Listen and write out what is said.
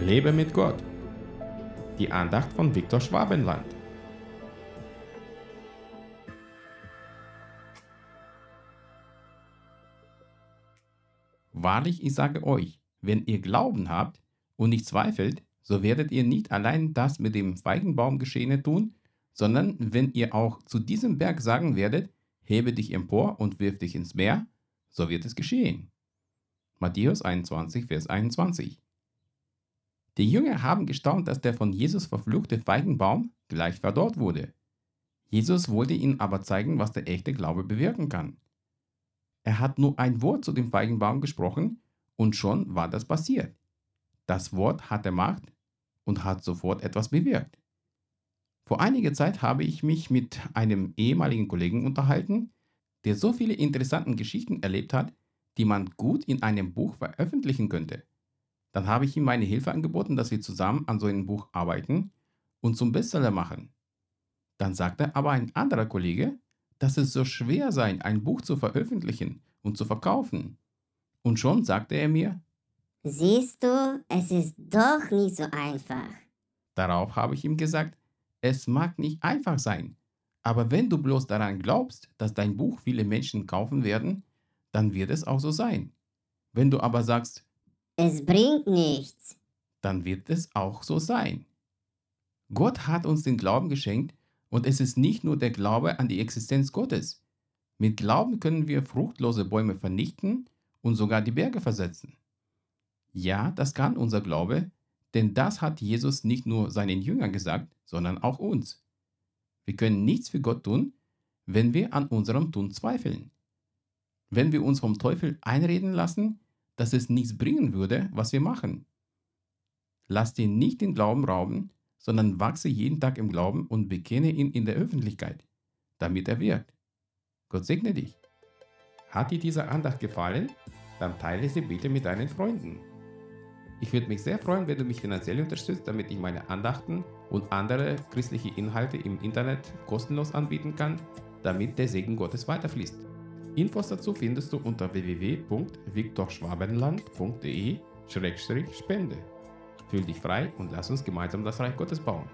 Lebe mit Gott. Die Andacht von Viktor Schwabenland. Wahrlich, ich sage euch, wenn ihr Glauben habt und nicht zweifelt, so werdet ihr nicht allein das mit dem Feigenbaum geschehene tun, sondern wenn ihr auch zu diesem Berg sagen werdet, hebe dich empor und wirf dich ins Meer, so wird es geschehen. Matthäus 21, Vers 21. Die Jünger haben gestaunt, dass der von Jesus verfluchte Feigenbaum gleich verdorrt wurde. Jesus wollte ihnen aber zeigen, was der echte Glaube bewirken kann. Er hat nur ein Wort zu dem Feigenbaum gesprochen und schon war das passiert. Das Wort hatte Macht und hat sofort etwas bewirkt. Vor einiger Zeit habe ich mich mit einem ehemaligen Kollegen unterhalten, der so viele interessante Geschichten erlebt hat, die man gut in einem Buch veröffentlichen könnte. Dann habe ich ihm meine Hilfe angeboten, dass wir zusammen an so einem Buch arbeiten und zum Bestseller machen. Dann sagte aber ein anderer Kollege, dass es so schwer sei, ein Buch zu veröffentlichen und zu verkaufen. Und schon sagte er mir, Siehst du, es ist doch nicht so einfach. Darauf habe ich ihm gesagt, es mag nicht einfach sein, aber wenn du bloß daran glaubst, dass dein Buch viele Menschen kaufen werden, dann wird es auch so sein. Wenn du aber sagst, Es bringt nichts. dann wird es auch so sein. Gott hat uns den Glauben geschenkt und es ist nicht nur der Glaube an die Existenz Gottes. Mit Glauben können wir fruchtlose Bäume vernichten und sogar die Berge versetzen. Ja, das kann unser Glaube, denn das hat Jesus nicht nur seinen Jüngern gesagt, sondern auch uns. Wir können nichts für Gott tun, wenn wir an unserem Tun zweifeln. Wenn wir uns vom Teufel einreden lassen, dass es nichts bringen würde, was wir machen. Lass dir nicht den Glauben rauben, sondern wachse jeden Tag im Glauben und bekenne ihn in der Öffentlichkeit, damit er wirkt. Gott segne dich. Hat dir diese Andacht gefallen? Dann teile sie bitte mit deinen Freunden. Ich würde mich sehr freuen, wenn du mich finanziell unterstützt, damit ich meine Andachten und andere christliche Inhalte im Internet kostenlos anbieten kann, damit der Segen Gottes weiterfließt. Infos dazu findest du unter www.viktorschwabenland.de-spende. Fühl dich frei und lass uns gemeinsam das Reich Gottes bauen.